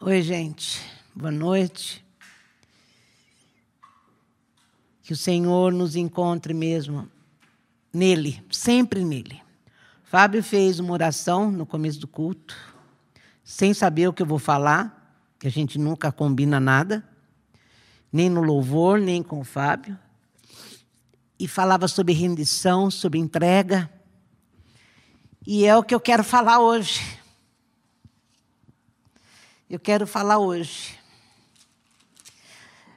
Oi, gente. Boa noite. Que o Senhor nos encontre mesmo nele, sempre nele. Fábio fez uma oração no começo do culto, sem saber o que eu vou falar, que a gente nunca combina nada, nem no louvor, nem com o Fábio. E falava sobre rendição, sobre entrega. E é o que eu quero falar hoje. Eu quero falar hoje.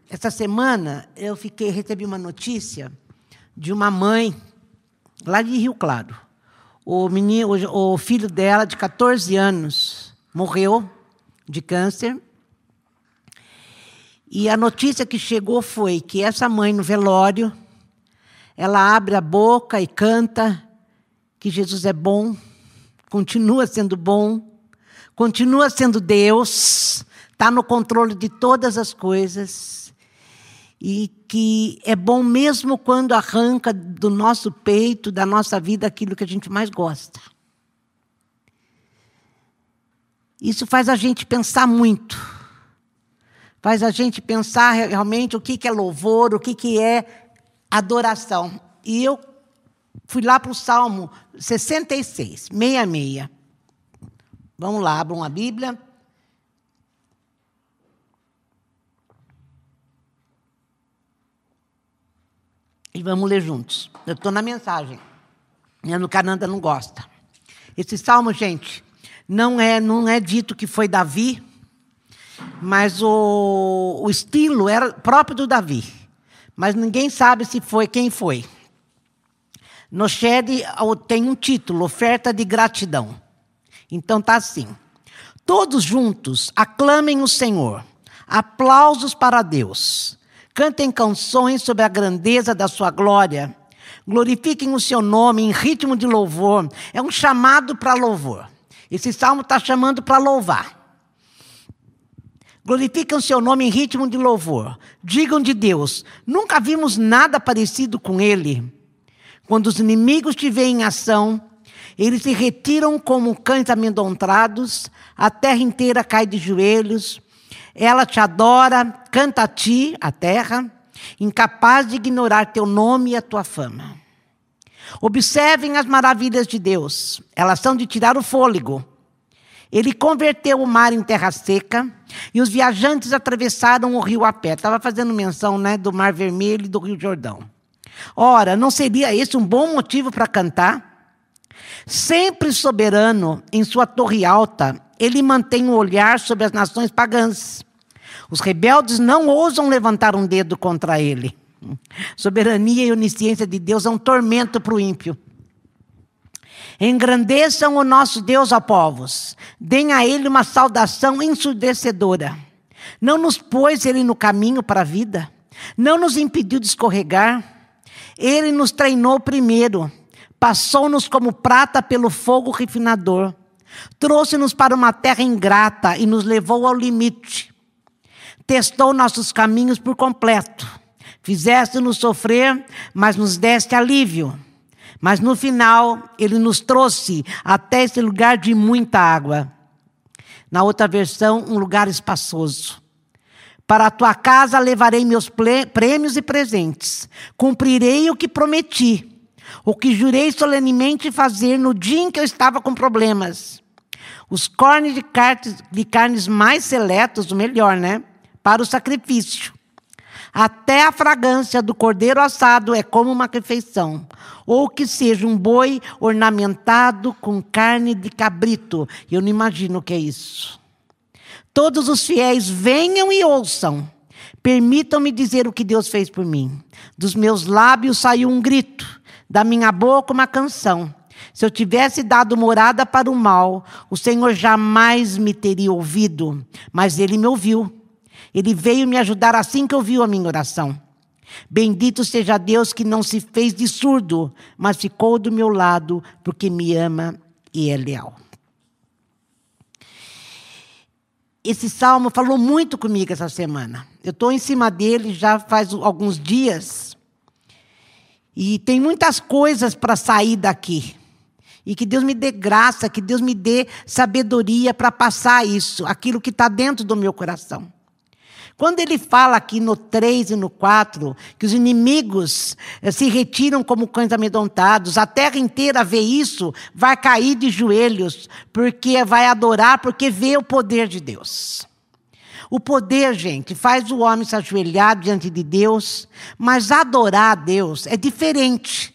Essa semana eu fiquei, recebi uma notícia de uma mãe lá de Rio Claro. O menino, o filho dela de 14 anos morreu de câncer. E a notícia que chegou foi que essa mãe no velório, ela abre a boca e canta que Jesus é bom, continua sendo bom, continua sendo Deus, está no controle de todas as coisas. E que é bom mesmo quando arranca do nosso peito, da nossa vida, aquilo que a gente mais gosta. Isso faz a gente pensar muito. Faz a gente pensar realmente o que é louvor, o que é adoração. E eu fui lá para o Salmo 66, 66. Vamos lá, abram a Bíblia. E vamos ler juntos. Eu estou na mensagem. No Cananda não gosta. Esse salmo, gente, não é, não é dito que foi Davi, mas o, o estilo era próprio do Davi. Mas ninguém sabe se foi quem foi. No Shed tem um título, oferta de gratidão. Então tá assim. Todos juntos aclamem o Senhor. Aplausos para Deus. Cantem canções sobre a grandeza da sua glória. Glorifiquem o seu nome em ritmo de louvor. É um chamado para louvor. Esse salmo está chamando para louvar. Glorifiquem o seu nome em ritmo de louvor. Digam de Deus: nunca vimos nada parecido com Ele. Quando os inimigos te veem em ação, eles se retiram como cães amedrontados, a terra inteira cai de joelhos. Ela te adora, canta a ti, a terra, incapaz de ignorar teu nome e a tua fama. Observem as maravilhas de Deus, elas são de tirar o fôlego. Ele converteu o mar em terra seca e os viajantes atravessaram o rio a pé. Estava fazendo menção né, do Mar Vermelho e do Rio Jordão. Ora, não seria esse um bom motivo para cantar? Sempre soberano em sua torre alta, ele mantém o um olhar sobre as nações pagãs. Os rebeldes não ousam levantar um dedo contra ele. Soberania e onisciência de Deus é um tormento para o ímpio. Engrandeçam o nosso Deus, ó povos. Deem a ele uma saudação ensurdecedora. Não nos pôs ele no caminho para a vida. Não nos impediu de escorregar. Ele nos treinou primeiro Passou-nos como prata pelo fogo refinador. Trouxe-nos para uma terra ingrata e nos levou ao limite. Testou nossos caminhos por completo. Fizeste-nos sofrer, mas nos deste alívio. Mas no final, ele nos trouxe até esse lugar de muita água. Na outra versão, um lugar espaçoso. Para a tua casa levarei meus prêmios e presentes. Cumprirei o que prometi o que jurei solenemente fazer no dia em que eu estava com problemas. Os cornes de, carnes, de carnes mais seletos, o melhor, né? Para o sacrifício. Até a fragrância do cordeiro assado é como uma refeição. Ou que seja um boi ornamentado com carne de cabrito. Eu não imagino o que é isso. Todos os fiéis venham e ouçam. Permitam-me dizer o que Deus fez por mim. Dos meus lábios saiu um grito da minha boca uma canção. Se eu tivesse dado morada para o mal, o Senhor jamais me teria ouvido, mas ele me ouviu. Ele veio me ajudar assim que ouviu a minha oração. Bendito seja Deus que não se fez de surdo, mas ficou do meu lado, porque me ama e é leal. Esse salmo falou muito comigo essa semana. Eu estou em cima dele já faz alguns dias. E tem muitas coisas para sair daqui. E que Deus me dê graça, que Deus me dê sabedoria para passar isso, aquilo que está dentro do meu coração. Quando ele fala aqui no 3 e no 4, que os inimigos eh, se retiram como cães amedrontados, a terra inteira vê isso, vai cair de joelhos, porque vai adorar, porque vê o poder de Deus. O poder, gente, faz o homem se ajoelhar diante de Deus, mas adorar a Deus é diferente.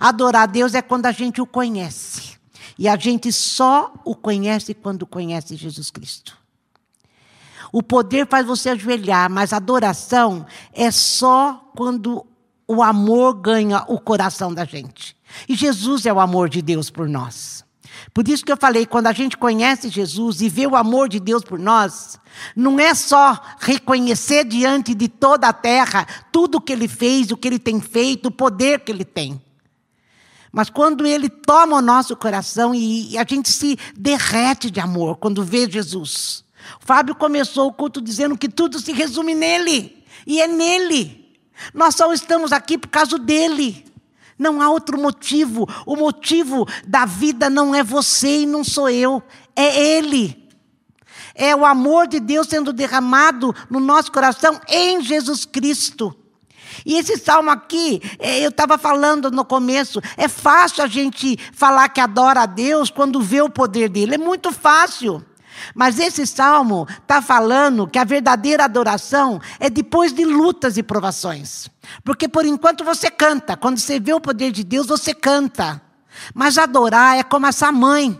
Adorar a Deus é quando a gente o conhece. E a gente só o conhece quando conhece Jesus Cristo. O poder faz você ajoelhar, mas adoração é só quando o amor ganha o coração da gente. E Jesus é o amor de Deus por nós. Por isso que eu falei, quando a gente conhece Jesus e vê o amor de Deus por nós, não é só reconhecer diante de toda a terra tudo o que ele fez, o que ele tem feito, o poder que ele tem. Mas quando ele toma o nosso coração e a gente se derrete de amor quando vê Jesus. O Fábio começou o culto dizendo que tudo se resume nele. E é nele. Nós só estamos aqui por causa dele. Não há outro motivo. O motivo da vida não é você e não sou eu. É ele. É o amor de Deus sendo derramado no nosso coração em Jesus Cristo. E esse salmo aqui, é, eu estava falando no começo, é fácil a gente falar que adora a Deus quando vê o poder dele, é muito fácil. Mas esse salmo está falando que a verdadeira adoração é depois de lutas e provações. Porque por enquanto você canta, quando você vê o poder de Deus, você canta. Mas adorar é como essa mãe.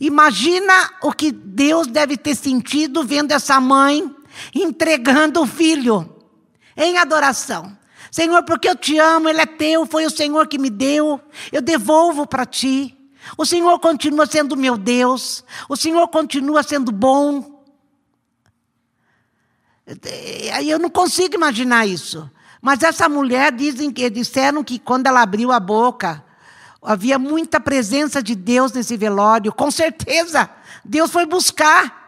Imagina o que Deus deve ter sentido vendo essa mãe entregando o filho em adoração. Senhor, porque eu te amo, Ele é teu, foi o Senhor que me deu, eu devolvo para ti. O Senhor continua sendo meu Deus, o Senhor continua sendo bom. Aí eu não consigo imaginar isso. Mas essa mulher dizem que disseram que quando ela abriu a boca, havia muita presença de Deus nesse velório. Com certeza, Deus foi buscar.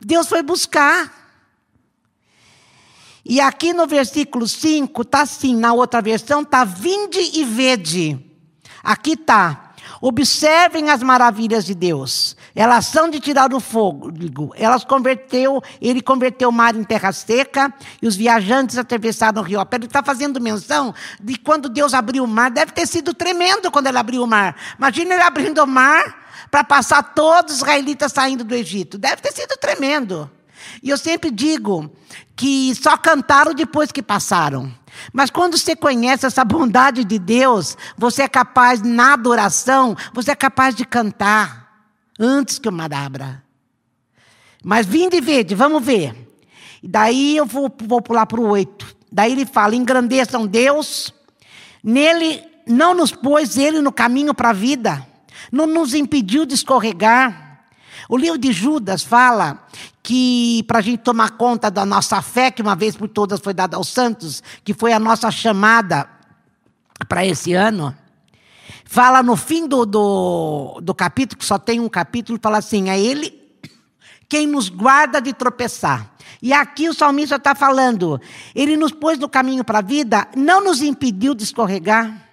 Deus foi buscar. E aqui no versículo 5 está assim, na outra versão está vinde e vede. Aqui está. Observem as maravilhas de Deus. Elas são de tirar o fogo. Elas converteu, ele converteu o mar em terra seca e os viajantes atravessaram o rio. Ele está fazendo menção de quando Deus abriu o mar. Deve ter sido tremendo quando ele abriu o mar. Imagina ele abrindo o mar para passar todos os israelitas saindo do Egito. Deve ter sido tremendo. E eu sempre digo que só cantaram depois que passaram. Mas quando você conhece essa bondade de Deus, você é capaz, na adoração, você é capaz de cantar antes que o mar abra. Mas vinde e vede, vamos ver. E daí eu vou, vou pular para o oito. Daí ele fala: engrandeçam Deus, nele não nos pôs ele no caminho para a vida, não nos impediu de escorregar. O livro de Judas fala que para a gente tomar conta da nossa fé, que uma vez por todas foi dada aos santos, que foi a nossa chamada para esse ano, fala no fim do, do, do capítulo, que só tem um capítulo, fala assim: é Ele quem nos guarda de tropeçar. E aqui o salmista está falando, ele nos pôs no caminho para a vida, não nos impediu de escorregar.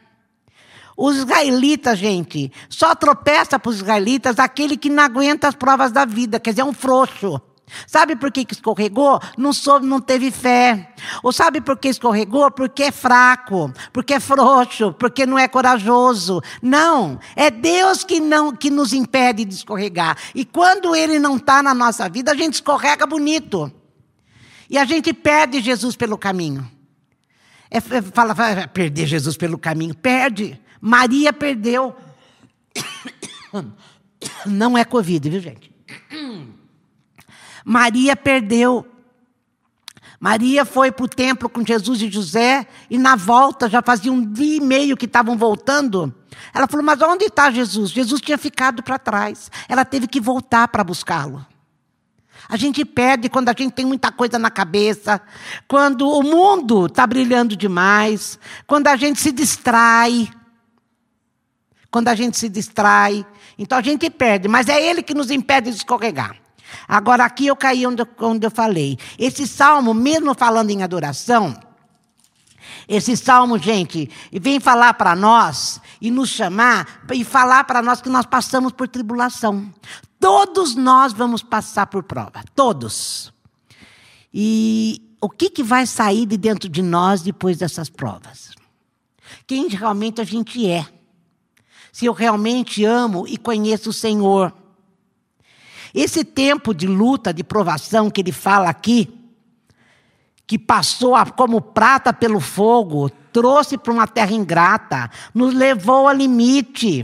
Os israelitas, gente, só tropeça para os israelitas aquele que não aguenta as provas da vida, quer dizer, é um frouxo. Sabe por que escorregou? Não soube, não teve fé. Ou sabe por que escorregou? Porque é fraco, porque é frouxo, porque não é corajoso. Não, é Deus que não que nos impede de escorregar. E quando Ele não está na nossa vida, a gente escorrega bonito. E a gente perde Jesus pelo caminho. É, é fala, vai perder Jesus pelo caminho. Perde. Maria perdeu. Não é Covid, viu, gente? Maria perdeu. Maria foi para o templo com Jesus e José, e na volta, já fazia um dia e meio que estavam voltando. Ela falou: Mas onde está Jesus? Jesus tinha ficado para trás. Ela teve que voltar para buscá-lo. A gente perde quando a gente tem muita coisa na cabeça, quando o mundo está brilhando demais, quando a gente se distrai. Quando a gente se distrai. Então a gente perde, mas é Ele que nos impede de escorregar. Agora, aqui eu caí onde, onde eu falei. Esse salmo, mesmo falando em adoração, Esse salmo, gente, vem falar para nós e nos chamar e falar para nós que nós passamos por tribulação. Todos nós vamos passar por prova, todos. E o que, que vai sair de dentro de nós depois dessas provas? Quem realmente a gente é. Se eu realmente amo e conheço o Senhor. Esse tempo de luta, de provação que ele fala aqui, que passou como prata pelo fogo, trouxe para uma terra ingrata, nos levou ao limite.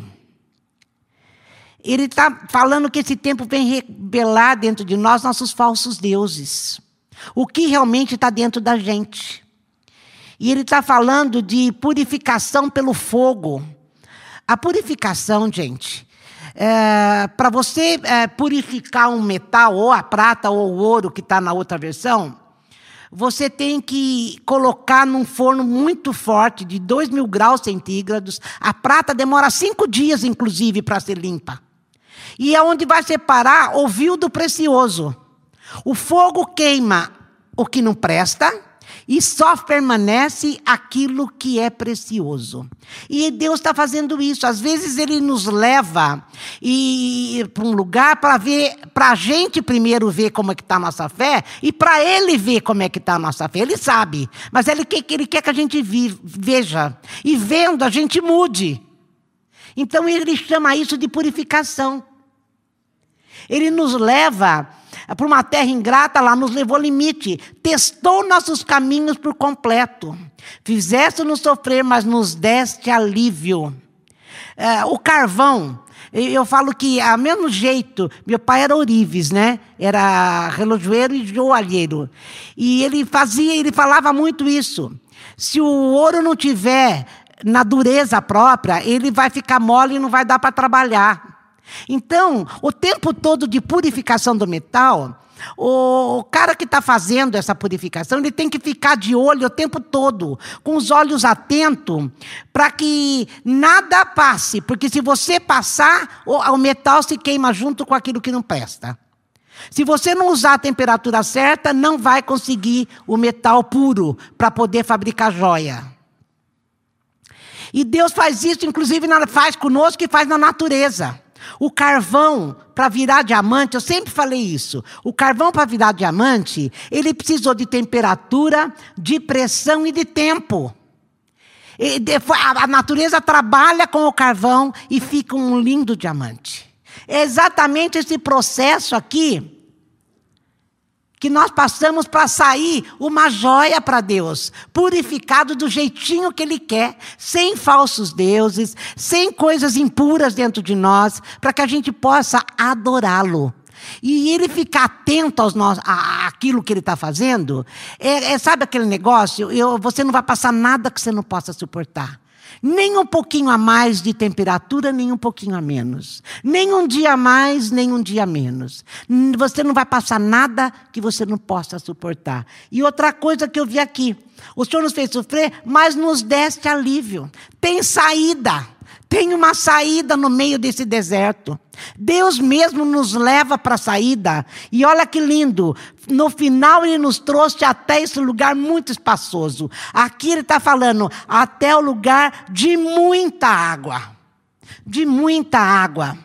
Ele está falando que esse tempo vem revelar dentro de nós nossos falsos deuses. O que realmente está dentro da gente. E ele está falando de purificação pelo fogo. A purificação, gente, é, para você é, purificar um metal, ou a prata ou o ouro que está na outra versão, você tem que colocar num forno muito forte, de 2 mil graus centígrados. A prata demora cinco dias, inclusive, para ser limpa. E é onde vai separar o vil do precioso. O fogo queima o que não presta e só permanece aquilo que é precioso. E Deus está fazendo isso. Às vezes Ele nos leva para um lugar para ver, para a gente primeiro ver como é que está a nossa fé e para Ele ver como é que está a nossa fé. Ele sabe, mas Ele quer, ele quer que a gente veja e vendo a gente mude. Então Ele chama isso de purificação. Ele nos leva para uma terra ingrata, lá nos levou limite, testou nossos caminhos por completo. Fizeste-nos sofrer, mas nos deste alívio. É, o carvão, eu falo que, a mesmo jeito, meu pai era ourives, né? Era relojoeiro e joalheiro. E ele fazia, ele falava muito isso. Se o ouro não tiver na dureza própria, ele vai ficar mole e não vai dar para trabalhar. Então, o tempo todo de purificação do metal, o cara que está fazendo essa purificação, ele tem que ficar de olho o tempo todo, com os olhos atentos, para que nada passe, porque se você passar, o, metal se queima junto com aquilo que não presta. Se você não usar a temperatura certa, não vai conseguir o metal puro para poder fabricar joia. E Deus faz isso, inclusive, faz conosco e faz na natureza. O carvão para virar diamante, eu sempre falei isso. O carvão para virar diamante, ele precisou de temperatura, de pressão e de tempo. A natureza trabalha com o carvão e fica um lindo diamante. É exatamente esse processo aqui que nós passamos para sair uma joia para Deus, purificado do jeitinho que Ele quer, sem falsos deuses, sem coisas impuras dentro de nós, para que a gente possa adorá-lo. E ele ficar atento aos nós, a, àquilo que ele está fazendo, é, é, sabe aquele negócio? Eu, você não vai passar nada que você não possa suportar. Nem um pouquinho a mais de temperatura, nem um pouquinho a menos. Nem um dia a mais, nem um dia a menos. Você não vai passar nada que você não possa suportar. E outra coisa que eu vi aqui: o Senhor nos fez sofrer, mas nos deste alívio. Tem saída. Tem uma saída no meio desse deserto. Deus mesmo nos leva para a saída. E olha que lindo. No final, Ele nos trouxe até esse lugar muito espaçoso. Aqui Ele está falando até o lugar de muita água. De muita água.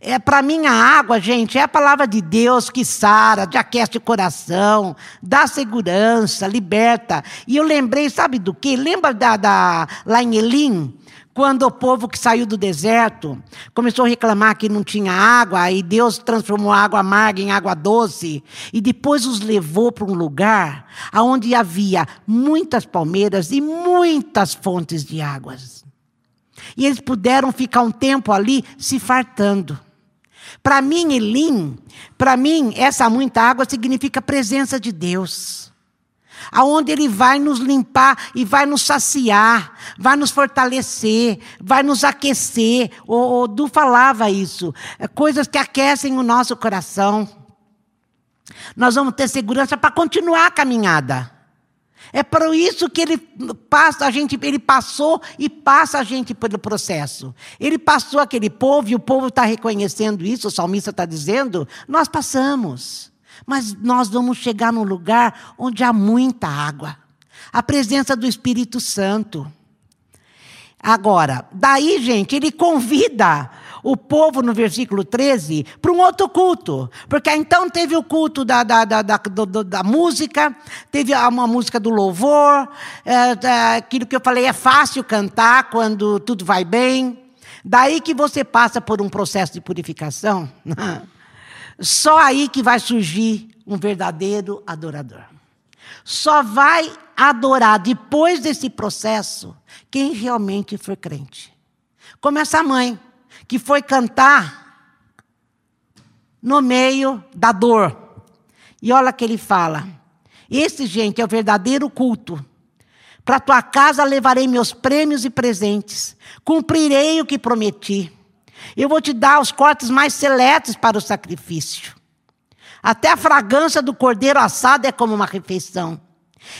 É, para mim, a água, gente, é a palavra de Deus que sara, que aquece o coração, dá segurança, liberta. E eu lembrei, sabe do que? Lembra da, da, lá em Elim? Quando o povo que saiu do deserto começou a reclamar que não tinha água, e Deus transformou a água amarga em água doce, e depois os levou para um lugar onde havia muitas palmeiras e muitas fontes de águas. E eles puderam ficar um tempo ali se fartando. Para mim, Elim, para mim, essa muita água significa presença de Deus aonde Ele vai nos limpar e vai nos saciar, vai nos fortalecer, vai nos aquecer. O, o Du falava isso, é coisas que aquecem o nosso coração. Nós vamos ter segurança para continuar a caminhada. É por isso que ele passa a gente, ele passou e passa a gente pelo processo. Ele passou aquele povo e o povo está reconhecendo isso. O salmista está dizendo: nós passamos. Mas nós vamos chegar num lugar onde há muita água. A presença do Espírito Santo. Agora, daí, gente, ele convida o povo, no versículo 13, para um outro culto. Porque então teve o culto da, da, da, da, da música, teve uma música do louvor, é, aquilo que eu falei, é fácil cantar quando tudo vai bem. Daí que você passa por um processo de purificação. Só aí que vai surgir um verdadeiro adorador. Só vai adorar depois desse processo quem realmente for crente. Como essa mãe que foi cantar no meio da dor. E olha que ele fala: esse, gente, é o verdadeiro culto. Para tua casa levarei meus prêmios e presentes, cumprirei o que prometi. Eu vou te dar os cortes mais seletos para o sacrifício. Até a fragrância do cordeiro assado é como uma refeição.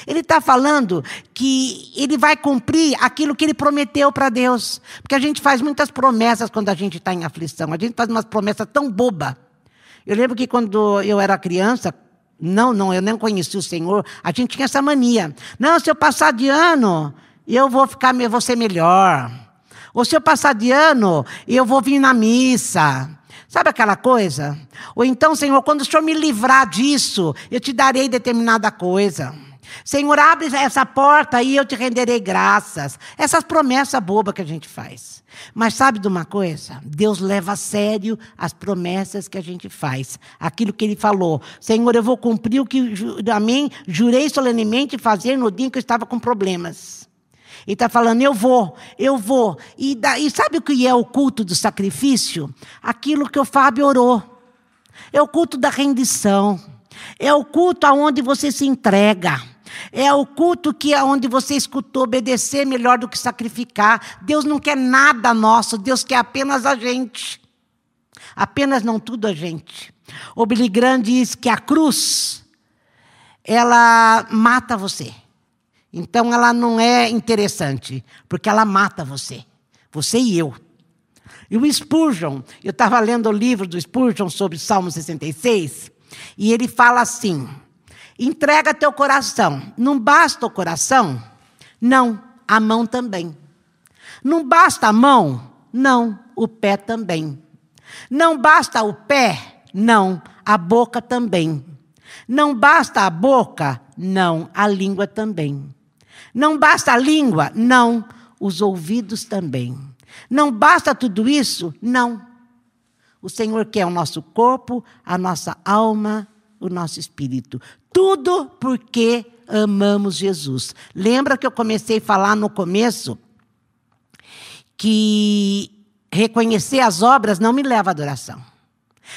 Ele está falando que ele vai cumprir aquilo que ele prometeu para Deus. Porque a gente faz muitas promessas quando a gente está em aflição. A gente faz umas promessas tão boba. Eu lembro que quando eu era criança, não, não, eu nem conheci o Senhor, a gente tinha essa mania. Não, se eu passar de ano, eu vou ficar, vou ser melhor. Ou se eu passar de ano, eu vou vir na missa. Sabe aquela coisa? Ou então, Senhor, quando o Senhor me livrar disso, eu te darei determinada coisa. Senhor, abre essa porta e eu te renderei graças. Essas promessas bobas que a gente faz. Mas sabe de uma coisa? Deus leva a sério as promessas que a gente faz. Aquilo que ele falou. Senhor, eu vou cumprir o que amém, jurei solenemente fazer no dia em que eu estava com problemas. Ele está falando, eu vou, eu vou. E, e sabe o que é o culto do sacrifício? Aquilo que o Fábio orou. É o culto da rendição. É o culto aonde você se entrega. É o culto que é onde você escutou obedecer melhor do que sacrificar. Deus não quer nada nosso, Deus quer apenas a gente. Apenas não tudo a gente. O Billy Graham diz que a cruz ela mata você. Então ela não é interessante, porque ela mata você. Você e eu. E o Spurgeon, eu estava lendo o livro do Spurgeon sobre Salmo 66, e ele fala assim: Entrega teu coração. Não basta o coração? Não, a mão também. Não basta a mão? Não, o pé também. Não basta o pé? Não, a boca também. Não basta a boca? Não, a língua também. Não basta a língua? Não, os ouvidos também. Não basta tudo isso? Não. O Senhor quer o nosso corpo, a nossa alma, o nosso espírito. Tudo porque amamos Jesus. Lembra que eu comecei a falar no começo que reconhecer as obras não me leva à adoração.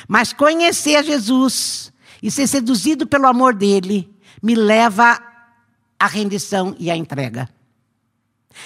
Mas conhecer Jesus e ser seduzido pelo amor dele me leva à rendição e à entrega.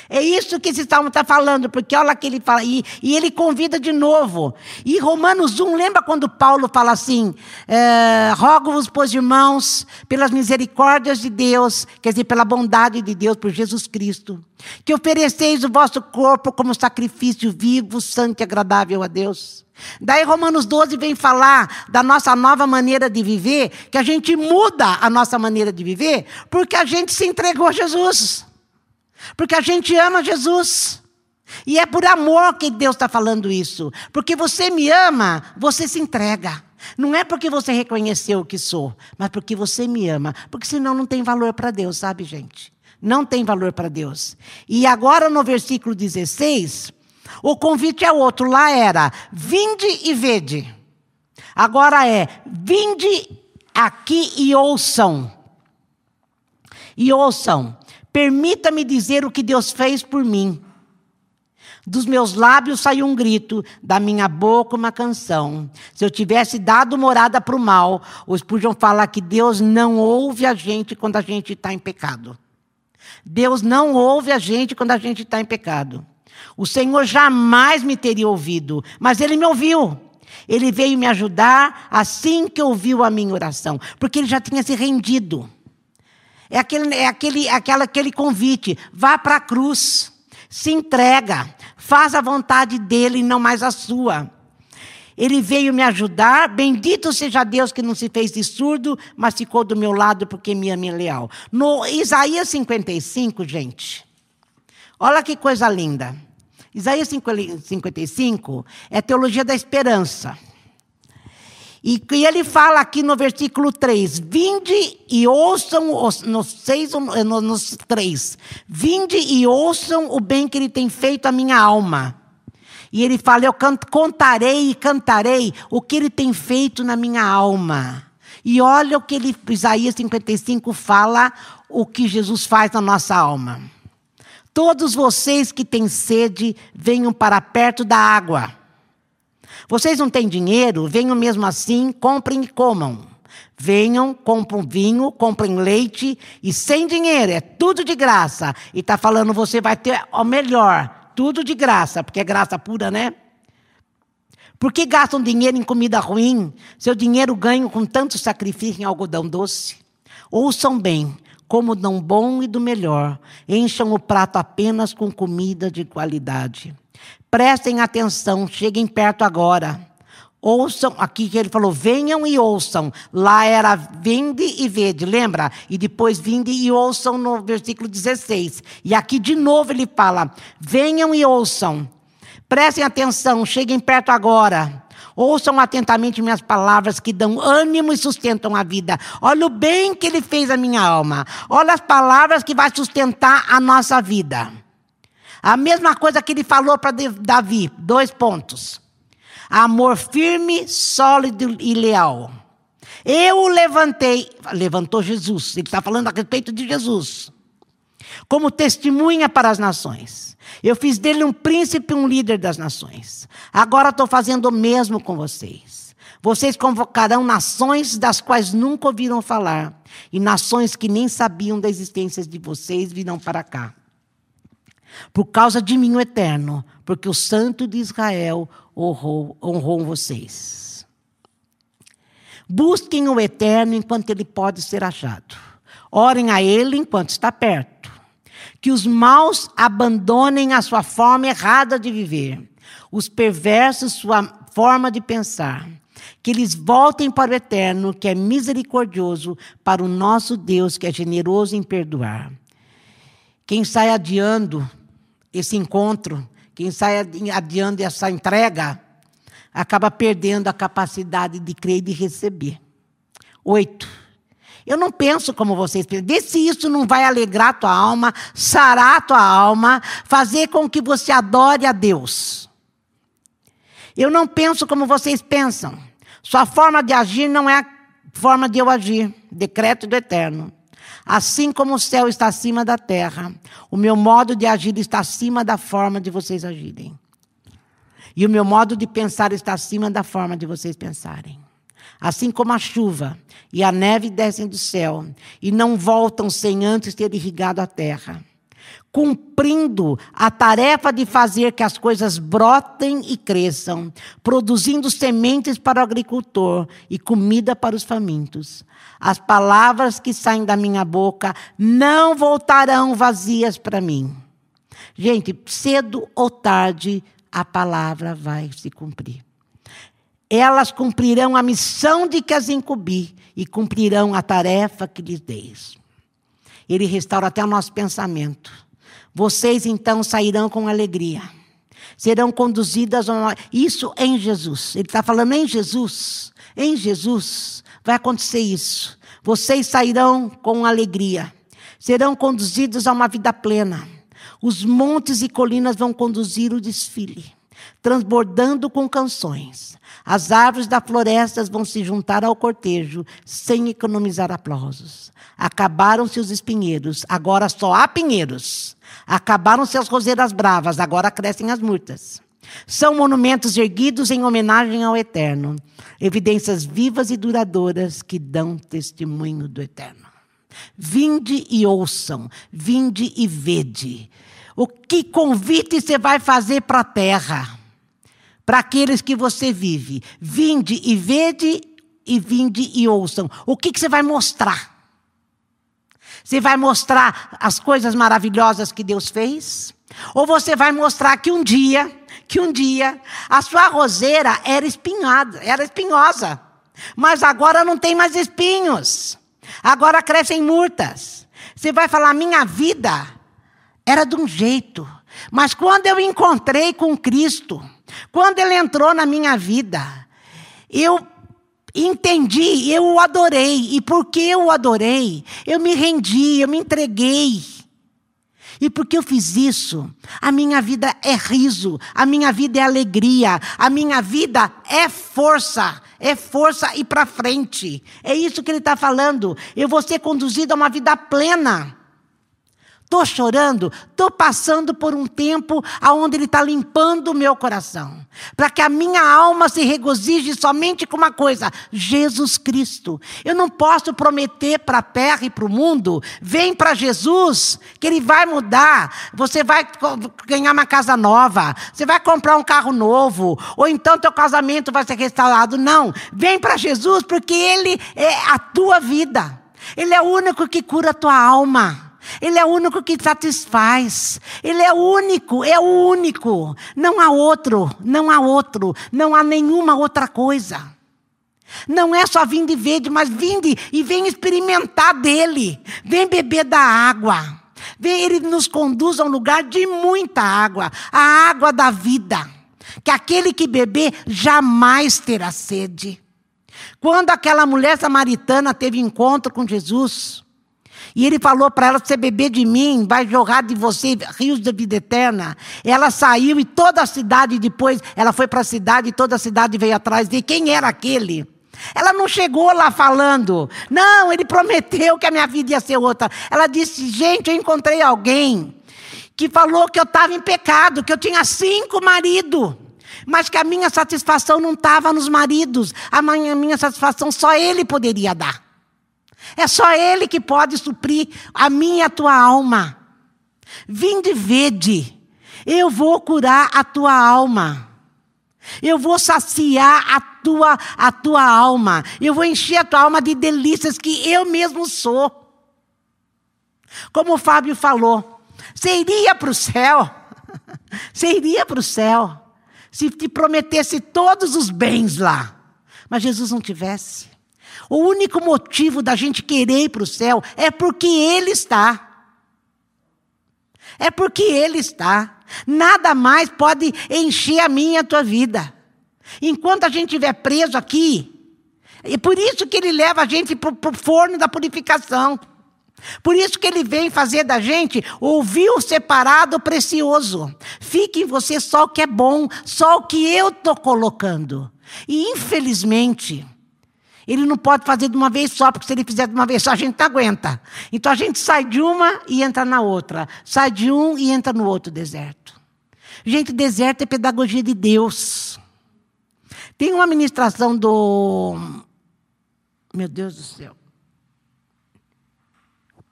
É isso que esse salmo está falando, porque olha que ele fala, e, e, ele convida de novo. E Romanos 1, lembra quando Paulo fala assim: é, rogo-vos, pois, irmãos, pelas misericórdias de Deus, quer dizer, pela bondade de Deus, por Jesus Cristo, que ofereceis o vosso corpo como sacrifício vivo, santo e agradável a Deus. Daí Romanos 12 vem falar da nossa nova maneira de viver, que a gente muda a nossa maneira de viver, porque a gente se entregou a Jesus. Porque a gente ama Jesus. E é por amor que Deus está falando isso. Porque você me ama, você se entrega. Não é porque você reconheceu o que sou, mas porque você me ama. Porque senão não tem valor para Deus, sabe, gente? Não tem valor para Deus. E agora no versículo 16, o convite é outro. Lá era: vinde e vede. Agora é: vinde aqui e ouçam. E ouçam. Permita-me dizer o que Deus fez por mim. Dos meus lábios saiu um grito, da minha boca uma canção. Se eu tivesse dado morada para o mal, os podiam falar que Deus não ouve a gente quando a gente está em pecado. Deus não ouve a gente quando a gente está em pecado. O Senhor jamais me teria ouvido, mas Ele me ouviu. Ele veio me ajudar assim que ouviu a minha oração, porque Ele já tinha se rendido. É aquele, é aquele, aquela, aquele convite: vá para a cruz, se entrega, faz a vontade dele e não mais a sua. Ele veio me ajudar. Bendito seja Deus que não se fez de surdo, mas ficou do meu lado porque me ama é leal. No Isaías 55, gente. Olha que coisa linda. Isaías 55 é teologia da esperança. E, ele fala aqui no versículo 3: Vinde e ouçam, os, no 6 no, nos 3, vinde e ouçam o bem que ele tem feito à minha alma. E ele fala: Eu contarei e cantarei o que ele tem feito na minha alma. E olha o que ele, Isaías 55 fala, o que Jesus faz na nossa alma. Todos vocês que têm sede, venham para perto da água. Vocês não têm dinheiro? Venham mesmo assim, comprem e comam. Venham, comprem vinho, comprem leite e sem dinheiro, é tudo de graça. E está falando, você vai ter o melhor, tudo de graça, porque é graça pura, né? Por que gastam dinheiro em comida ruim? Seu dinheiro ganho com tanto sacrifício em algodão doce? Ouçam bem, como dão bom e do melhor, encham o prato apenas com comida de qualidade. Prestem atenção, cheguem perto agora. Ouçam, aqui que ele falou, venham e ouçam. Lá era vinde e vede, lembra? E depois vinde e ouçam no versículo 16. E aqui de novo ele fala, venham e ouçam. Prestem atenção, cheguem perto agora. Ouçam atentamente minhas palavras que dão ânimo e sustentam a vida. Olha o bem que ele fez à minha alma. Olha as palavras que vai sustentar a nossa vida. A mesma coisa que ele falou para Davi, dois pontos. Amor firme, sólido e leal. Eu o levantei, levantou Jesus, ele está falando a respeito de Jesus, como testemunha para as nações. Eu fiz dele um príncipe, um líder das nações. Agora estou fazendo o mesmo com vocês. Vocês convocarão nações das quais nunca ouviram falar, e nações que nem sabiam da existência de vocês virão para cá por causa de mim o eterno, porque o Santo de Israel honrou, honrou vocês. Busquem o eterno enquanto ele pode ser achado. Orem a ele enquanto está perto. Que os maus abandonem a sua forma errada de viver, os perversos sua forma de pensar. Que eles voltem para o eterno, que é misericordioso, para o nosso Deus, que é generoso em perdoar. Quem sai adiando esse encontro, quem sai adiante essa entrega, acaba perdendo a capacidade de crer e de receber. Oito. Eu não penso como vocês pensam. Vê se isso não vai alegrar tua alma, sarar tua alma, fazer com que você adore a Deus. Eu não penso como vocês pensam. Sua forma de agir não é a forma de eu agir. Decreto do Eterno. Assim como o céu está acima da terra, o meu modo de agir está acima da forma de vocês agirem. E o meu modo de pensar está acima da forma de vocês pensarem. Assim como a chuva e a neve descem do céu e não voltam sem antes ter irrigado a terra cumprindo a tarefa de fazer que as coisas brotem e cresçam, produzindo sementes para o agricultor e comida para os famintos. As palavras que saem da minha boca não voltarão vazias para mim. Gente, cedo ou tarde a palavra vai se cumprir. Elas cumprirão a missão de que as incumbi e cumprirão a tarefa que lhes deis. Ele restaura até o nosso pensamento vocês então sairão com alegria. Serão conduzidas a isso em Jesus. Ele está falando em Jesus. Em Jesus vai acontecer isso. Vocês sairão com alegria. Serão conduzidos a uma vida plena. Os montes e colinas vão conduzir o desfile, transbordando com canções. As árvores da floresta vão se juntar ao cortejo, sem economizar aplausos. Acabaram-se os espinheiros, agora só há pinheiros. Acabaram-se as roseiras bravas, agora crescem as murtas. São monumentos erguidos em homenagem ao Eterno, evidências vivas e duradouras que dão testemunho do Eterno. Vinde e ouçam, vinde e vede. O que convite você vai fazer para a terra? Para aqueles que você vive. Vinde e vede e vinde e ouçam. O que, que você vai mostrar? Você vai mostrar as coisas maravilhosas que Deus fez? Ou você vai mostrar que um dia, que um dia a sua roseira era espinhada, era espinhosa. Mas agora não tem mais espinhos. Agora crescem murtas. Você vai falar, minha vida era de um jeito. Mas quando eu encontrei com Cristo, quando Ele entrou na minha vida, eu entendi, eu o adorei. E porque eu o adorei, eu me rendi, eu me entreguei. E porque eu fiz isso, a minha vida é riso, a minha vida é alegria, a minha vida é força, é força e para frente. É isso que ele está falando. Eu vou ser conduzido a uma vida plena. Estou chorando, estou passando por um tempo onde Ele está limpando o meu coração. Para que a minha alma se regozije somente com uma coisa: Jesus Cristo. Eu não posso prometer para a terra e para o mundo, vem para Jesus, que Ele vai mudar. Você vai ganhar uma casa nova, você vai comprar um carro novo, ou então teu casamento vai ser restaurado. Não, vem para Jesus, porque Ele é a tua vida. Ele é o único que cura a tua alma. Ele é o único que satisfaz. Ele é único, é o único. Não há outro, não há outro, não há nenhuma outra coisa. Não é só vinde verde, mas vinde e vem experimentar dele. Vem beber da água. Vem, ele nos conduz a um lugar de muita água, a água da vida. Que aquele que beber jamais terá sede. Quando aquela mulher samaritana teve encontro com Jesus, e ele falou para ela: você beber de mim, vai jorrar de você rios de vida eterna. Ela saiu e toda a cidade depois, ela foi para a cidade e toda a cidade veio atrás de quem era aquele. Ela não chegou lá falando, não, ele prometeu que a minha vida ia ser outra. Ela disse: gente, eu encontrei alguém que falou que eu estava em pecado, que eu tinha cinco maridos mas que a minha satisfação não estava nos maridos, a minha, a minha satisfação só ele poderia dar. É só Ele que pode suprir a minha e a tua alma. Vinde vede, eu vou curar a tua alma. Eu vou saciar a tua, a tua alma. Eu vou encher a tua alma de delícias que eu mesmo sou. Como o Fábio falou, você iria para o céu. Você iria para o céu se te prometesse todos os bens lá. Mas Jesus não tivesse. O único motivo da gente querer ir para o céu é porque Ele está. É porque Ele está. Nada mais pode encher a minha e a tua vida. Enquanto a gente estiver preso aqui, é por isso que Ele leva a gente para o forno da purificação. Por isso que ele vem fazer da gente ouvir separado precioso. Fique em você só o que é bom, só o que eu estou colocando. E infelizmente, ele não pode fazer de uma vez só, porque se ele fizer de uma vez só, a gente não aguenta. Então a gente sai de uma e entra na outra. Sai de um e entra no outro deserto. Gente, deserto é pedagogia de Deus. Tem uma ministração do. Meu Deus do céu.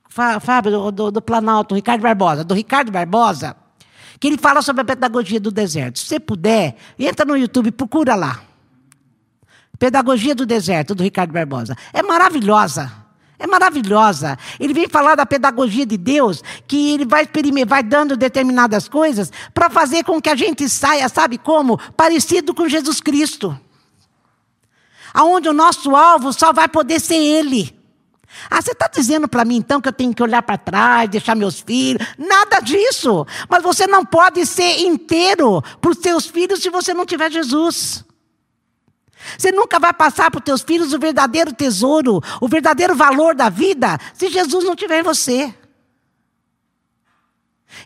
Fábio, do, do, Planalto, Ricardo Barbosa. Do Ricardo Barbosa, que ele fala sobre a pedagogia do deserto. Se você puder, entra no YouTube, procura lá. Pedagogia do Deserto, do Ricardo Barbosa. É maravilhosa. É maravilhosa. Ele vem falar da pedagogia de Deus, que ele vai, vai dando determinadas coisas para fazer com que a gente saia, sabe como? Parecido com Jesus Cristo. Aonde o nosso alvo só vai poder ser Ele. Ah, você está dizendo para mim então que eu tenho que olhar para trás, deixar meus filhos? Nada disso. Mas você não pode ser inteiro para os seus filhos se você não tiver Jesus. Você nunca vai passar para os teus filhos o verdadeiro tesouro, o verdadeiro valor da vida, se Jesus não tiver em você.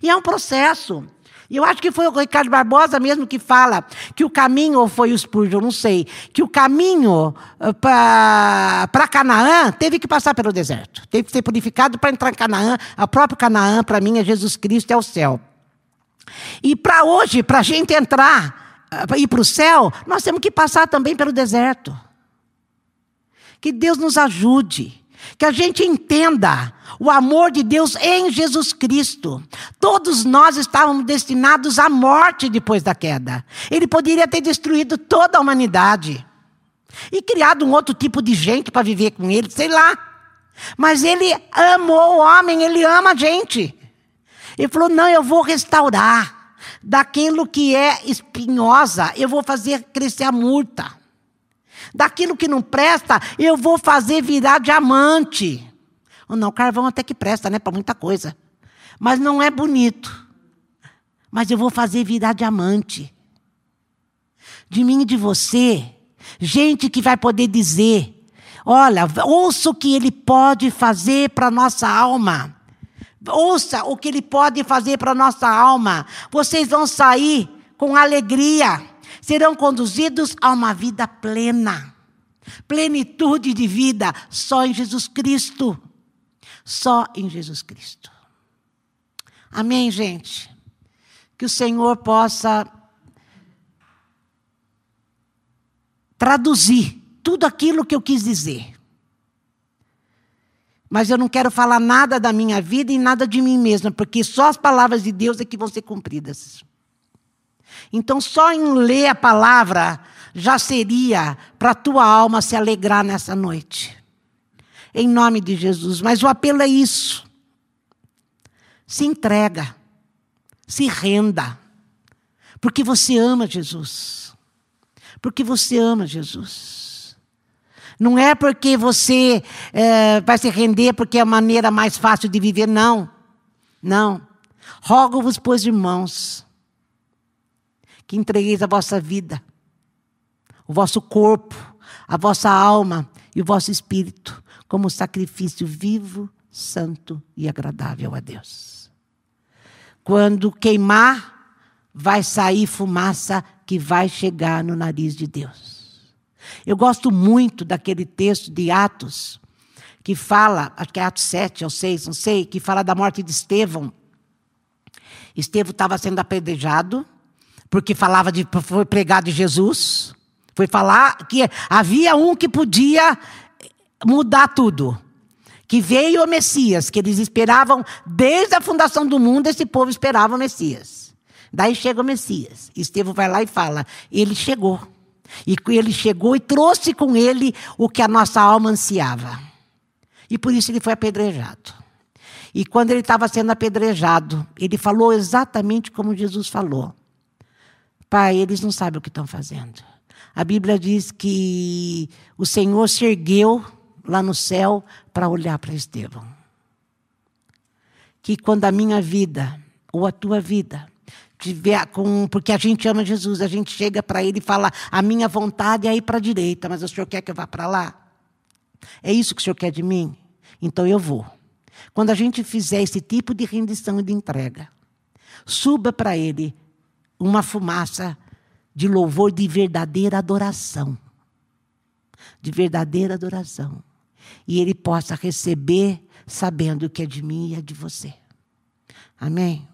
E é um processo. E eu acho que foi o Ricardo Barbosa mesmo que fala que o caminho, ou foi o Spurgeon, não sei, que o caminho eh, para Canaã teve que passar pelo deserto. Teve que ser purificado para entrar em Canaã. A própria Canaã, para mim, é Jesus Cristo, é o céu. E para hoje, para a gente entrar ir para o céu, nós temos que passar também pelo deserto. Que Deus nos ajude, que a gente entenda o amor de Deus em Jesus Cristo. Todos nós estávamos destinados à morte depois da queda. Ele poderia ter destruído toda a humanidade e criado um outro tipo de gente para viver com ele, sei lá. Mas ele amou o homem, ele ama a gente. Ele falou: não, eu vou restaurar. Daquilo que é espinhosa, eu vou fazer crescer a murta. Daquilo que não presta, eu vou fazer virar diamante. Ou não, carvão até que presta, né? Para muita coisa. Mas não é bonito. Mas eu vou fazer virar diamante. De mim e de você. Gente que vai poder dizer: olha, ouça o que ele pode fazer para nossa alma. Ouça o que ele pode fazer para a nossa alma. Vocês vão sair com alegria. Serão conduzidos a uma vida plena. Plenitude de vida só em Jesus Cristo. Só em Jesus Cristo. Amém, gente? Que o Senhor possa traduzir tudo aquilo que eu quis dizer. Mas eu não quero falar nada da minha vida e nada de mim mesma, porque só as palavras de Deus é que vão ser cumpridas. Então, só em ler a palavra já seria para a tua alma se alegrar nessa noite. Em nome de Jesus. Mas o apelo é isso. Se entrega. Se renda. Porque você ama Jesus. Porque você ama Jesus. Não é porque você é, vai se render porque é a maneira mais fácil de viver, não. Não. Rogo-vos, pois, irmãos, que entregueis a vossa vida, o vosso corpo, a vossa alma e o vosso espírito como sacrifício vivo, santo e agradável a Deus. Quando queimar, vai sair fumaça que vai chegar no nariz de Deus. Eu gosto muito daquele texto de Atos, que fala, acho que é Atos 7 ou 6, não sei, que fala da morte de Estevão. Estevão estava sendo apedrejado, porque falava de, foi pregado de Jesus. Foi falar que havia um que podia mudar tudo. Que veio o Messias, que eles esperavam desde a fundação do mundo, esse povo esperava o Messias. Daí chega o Messias. Estevão vai lá e fala: Ele chegou. E ele chegou e trouxe com ele o que a nossa alma ansiava. E por isso ele foi apedrejado. E quando ele estava sendo apedrejado, ele falou exatamente como Jesus falou: Pai, eles não sabem o que estão fazendo. A Bíblia diz que o Senhor se ergueu lá no céu para olhar para Estevão. Que quando a minha vida ou a tua vida tiver com, porque a gente ama Jesus, a gente chega para ele e fala: a minha vontade é ir para a direita, mas o senhor quer que eu vá para lá? É isso que o senhor quer de mim? Então eu vou. Quando a gente fizer esse tipo de rendição e de entrega, suba para ele uma fumaça de louvor de verdadeira adoração. De verdadeira adoração. E ele possa receber sabendo que é de mim e é de você. Amém?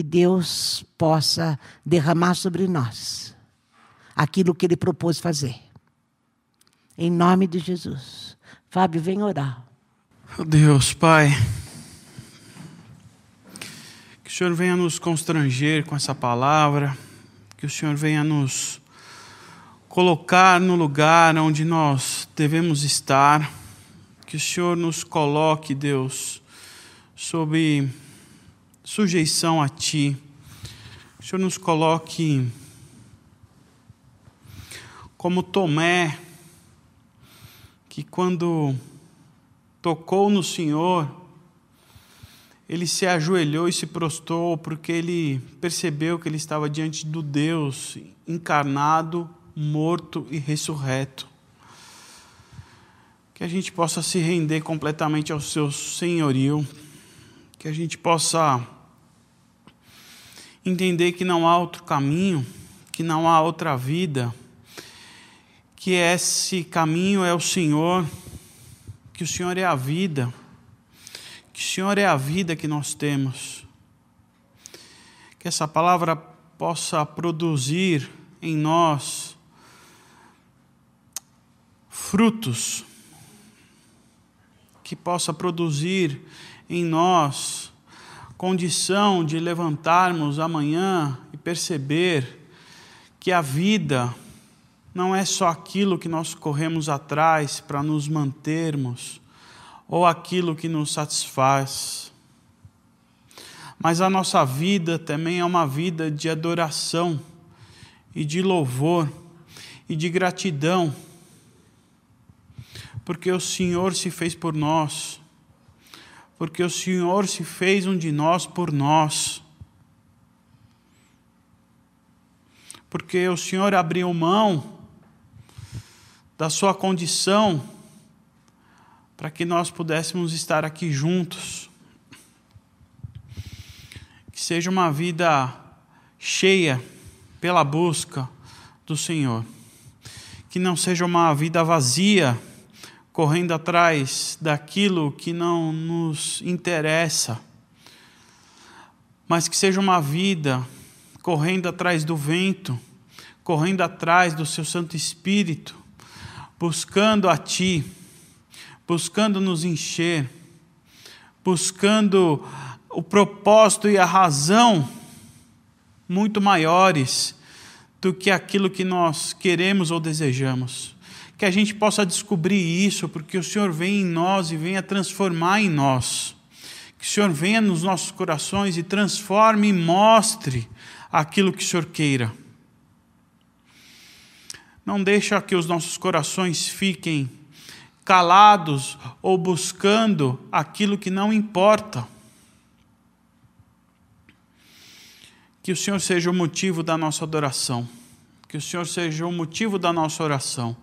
Que Deus possa derramar sobre nós aquilo que Ele propôs fazer. Em nome de Jesus. Fábio, vem orar. Deus, Pai, que o Senhor venha nos constranger com essa palavra, que o Senhor venha nos colocar no lugar onde nós devemos estar, que o Senhor nos coloque, Deus, sobre sujeição a Ti. O Senhor nos coloque como Tomé, que quando tocou no Senhor, ele se ajoelhou e se prostrou, porque ele percebeu que ele estava diante do Deus encarnado, morto e ressurreto. Que a gente possa se render completamente ao seu senhorio, que a gente possa entender que não há outro caminho, que não há outra vida, que esse caminho é o Senhor, que o Senhor é a vida, que o Senhor é a vida que nós temos. Que essa palavra possa produzir em nós frutos, que possa produzir em nós condição de levantarmos amanhã e perceber que a vida não é só aquilo que nós corremos atrás para nos mantermos ou aquilo que nos satisfaz, mas a nossa vida também é uma vida de adoração e de louvor e de gratidão, porque o Senhor se fez por nós, porque o Senhor se fez um de nós por nós. Porque o Senhor abriu mão da sua condição para que nós pudéssemos estar aqui juntos que seja uma vida cheia pela busca do Senhor. Que não seja uma vida vazia, correndo atrás daquilo que não nos interessa, mas que seja uma vida correndo atrás do vento, correndo atrás do seu Santo Espírito, buscando a Ti, buscando nos encher, buscando o propósito e a razão muito maiores do que aquilo que nós queremos ou desejamos. Que a gente possa descobrir isso, porque o Senhor vem em nós e venha transformar em nós. Que o Senhor venha nos nossos corações e transforme e mostre aquilo que o Senhor queira. Não deixa que os nossos corações fiquem calados ou buscando aquilo que não importa. Que o Senhor seja o motivo da nossa adoração. Que o Senhor seja o motivo da nossa oração.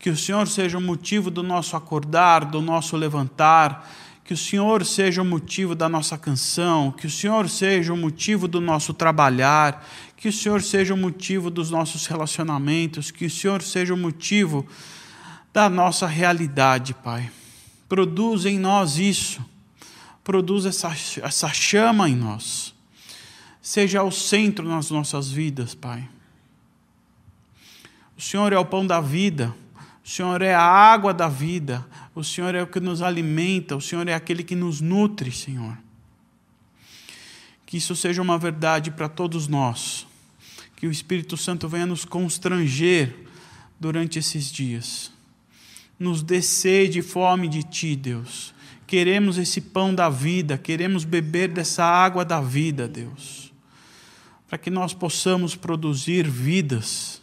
Que o Senhor seja o motivo do nosso acordar, do nosso levantar. Que o Senhor seja o motivo da nossa canção. Que o Senhor seja o motivo do nosso trabalhar. Que o Senhor seja o motivo dos nossos relacionamentos. Que o Senhor seja o motivo da nossa realidade, Pai. Produz em nós isso. Produz essa, essa chama em nós seja o centro nas nossas vidas, Pai. O Senhor é o pão da vida, o Senhor é a água da vida, o Senhor é o que nos alimenta, o Senhor é aquele que nos nutre, Senhor. Que isso seja uma verdade para todos nós, que o Espírito Santo venha nos constranger durante esses dias, nos descer de fome de Ti, Deus. Queremos esse pão da vida, queremos beber dessa água da vida, Deus. Para que nós possamos produzir vidas,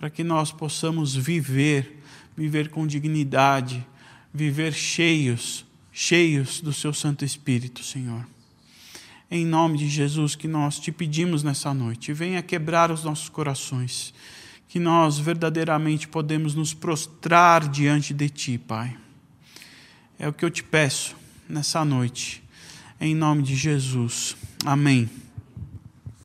para que nós possamos viver, viver com dignidade, viver cheios, cheios do Seu Santo Espírito, Senhor. Em nome de Jesus que nós te pedimos nessa noite, venha quebrar os nossos corações, que nós verdadeiramente podemos nos prostrar diante de Ti, Pai. É o que eu te peço nessa noite, em nome de Jesus. Amém.